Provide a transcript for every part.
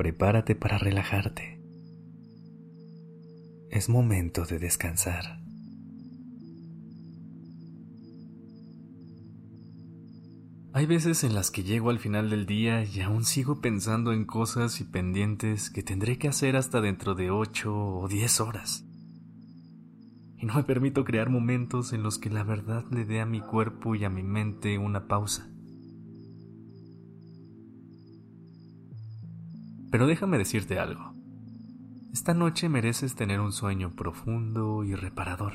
Prepárate para relajarte. Es momento de descansar. Hay veces en las que llego al final del día y aún sigo pensando en cosas y pendientes que tendré que hacer hasta dentro de 8 o 10 horas. Y no me permito crear momentos en los que la verdad le dé a mi cuerpo y a mi mente una pausa. Pero déjame decirte algo. Esta noche mereces tener un sueño profundo y reparador.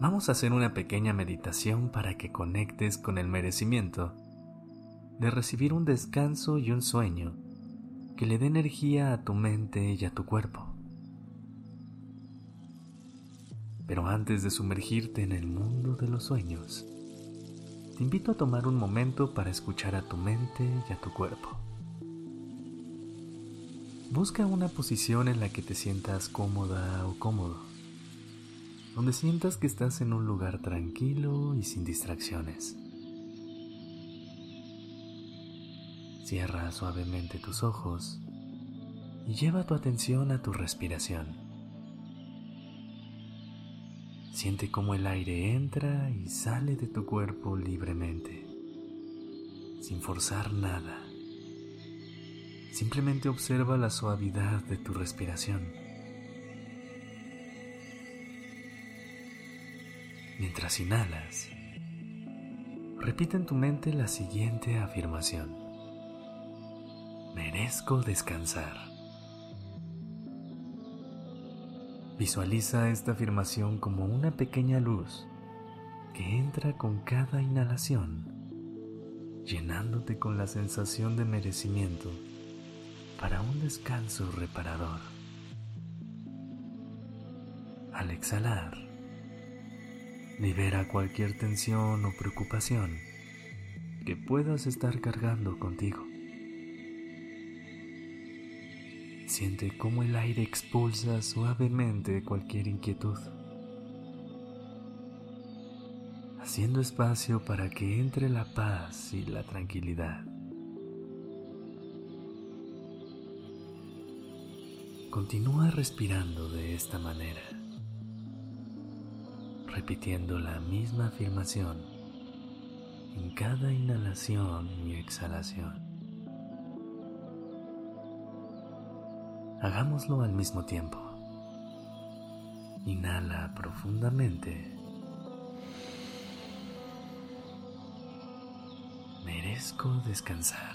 Vamos a hacer una pequeña meditación para que conectes con el merecimiento de recibir un descanso y un sueño que le dé energía a tu mente y a tu cuerpo. Pero antes de sumergirte en el mundo de los sueños, te invito a tomar un momento para escuchar a tu mente y a tu cuerpo. Busca una posición en la que te sientas cómoda o cómodo, donde sientas que estás en un lugar tranquilo y sin distracciones. Cierra suavemente tus ojos y lleva tu atención a tu respiración. Siente cómo el aire entra y sale de tu cuerpo libremente, sin forzar nada. Simplemente observa la suavidad de tu respiración. Mientras inhalas, repite en tu mente la siguiente afirmación. Merezco descansar. Visualiza esta afirmación como una pequeña luz que entra con cada inhalación, llenándote con la sensación de merecimiento para un descanso reparador. Al exhalar, libera cualquier tensión o preocupación que puedas estar cargando contigo. Siente cómo el aire expulsa suavemente cualquier inquietud, haciendo espacio para que entre la paz y la tranquilidad. Continúa respirando de esta manera, repitiendo la misma afirmación en cada inhalación y exhalación. Hagámoslo al mismo tiempo. Inhala profundamente. Merezco descansar.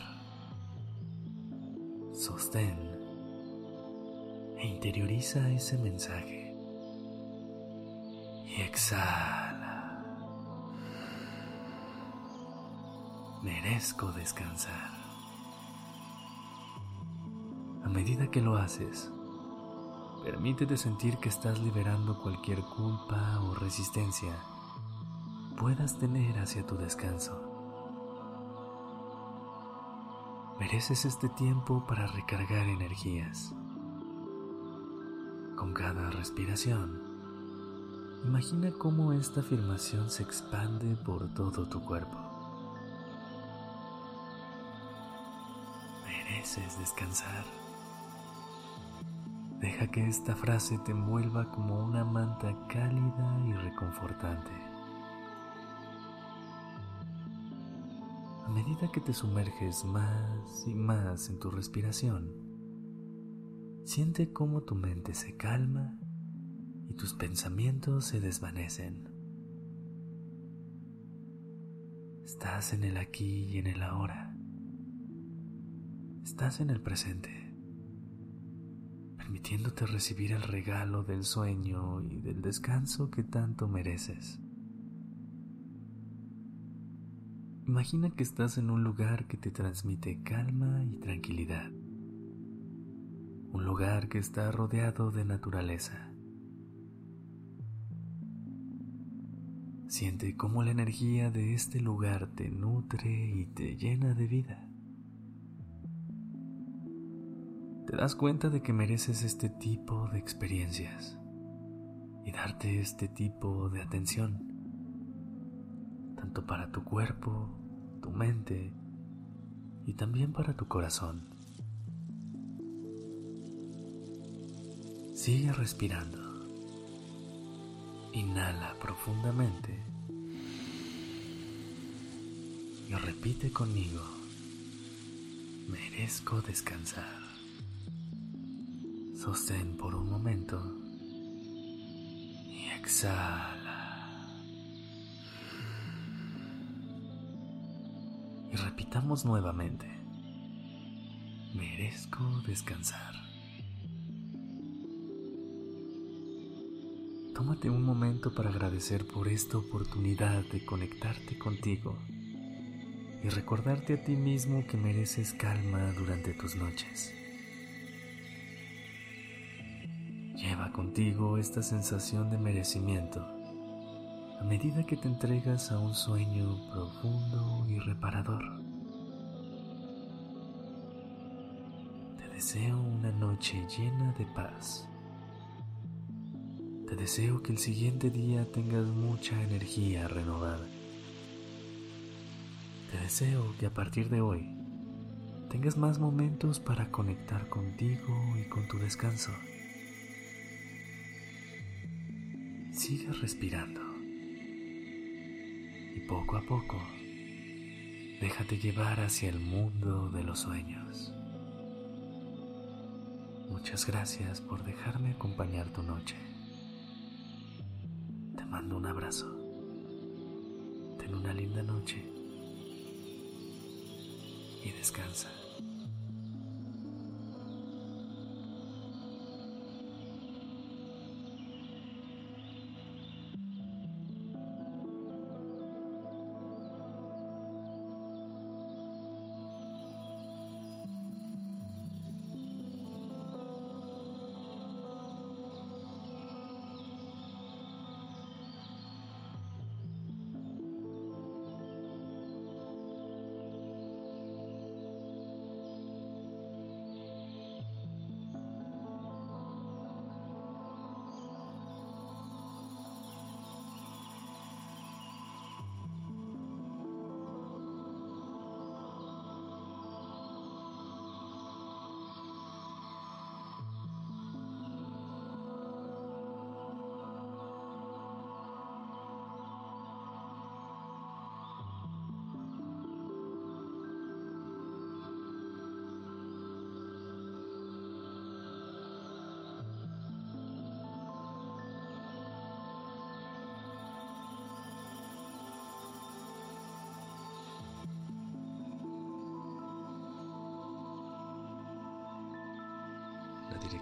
Sostén e interioriza ese mensaje. Y exhala. Merezco descansar. Medida que lo haces, permítete sentir que estás liberando cualquier culpa o resistencia puedas tener hacia tu descanso. Mereces este tiempo para recargar energías. Con cada respiración, imagina cómo esta afirmación se expande por todo tu cuerpo. Mereces descansar. Deja que esta frase te envuelva como una manta cálida y reconfortante. A medida que te sumerges más y más en tu respiración, siente cómo tu mente se calma y tus pensamientos se desvanecen. Estás en el aquí y en el ahora. Estás en el presente permitiéndote recibir el regalo del sueño y del descanso que tanto mereces. Imagina que estás en un lugar que te transmite calma y tranquilidad. Un lugar que está rodeado de naturaleza. Siente cómo la energía de este lugar te nutre y te llena de vida. Te das cuenta de que mereces este tipo de experiencias y darte este tipo de atención, tanto para tu cuerpo, tu mente y también para tu corazón. Sigue respirando. Inhala profundamente y repite conmigo, merezco descansar. Sostén por un momento y exhala. Y repitamos nuevamente, merezco descansar. Tómate un momento para agradecer por esta oportunidad de conectarte contigo y recordarte a ti mismo que mereces calma durante tus noches. Contigo esta sensación de merecimiento a medida que te entregas a un sueño profundo y reparador. Te deseo una noche llena de paz te deseo que el siguiente día tengas mucha energía renovada. Te deseo que a partir de hoy tengas más momentos para conectar contigo y con tu descanso. Sigue respirando y poco a poco déjate llevar hacia el mundo de los sueños. Muchas gracias por dejarme acompañar tu noche mando un abrazo. Ten una linda noche y descansa.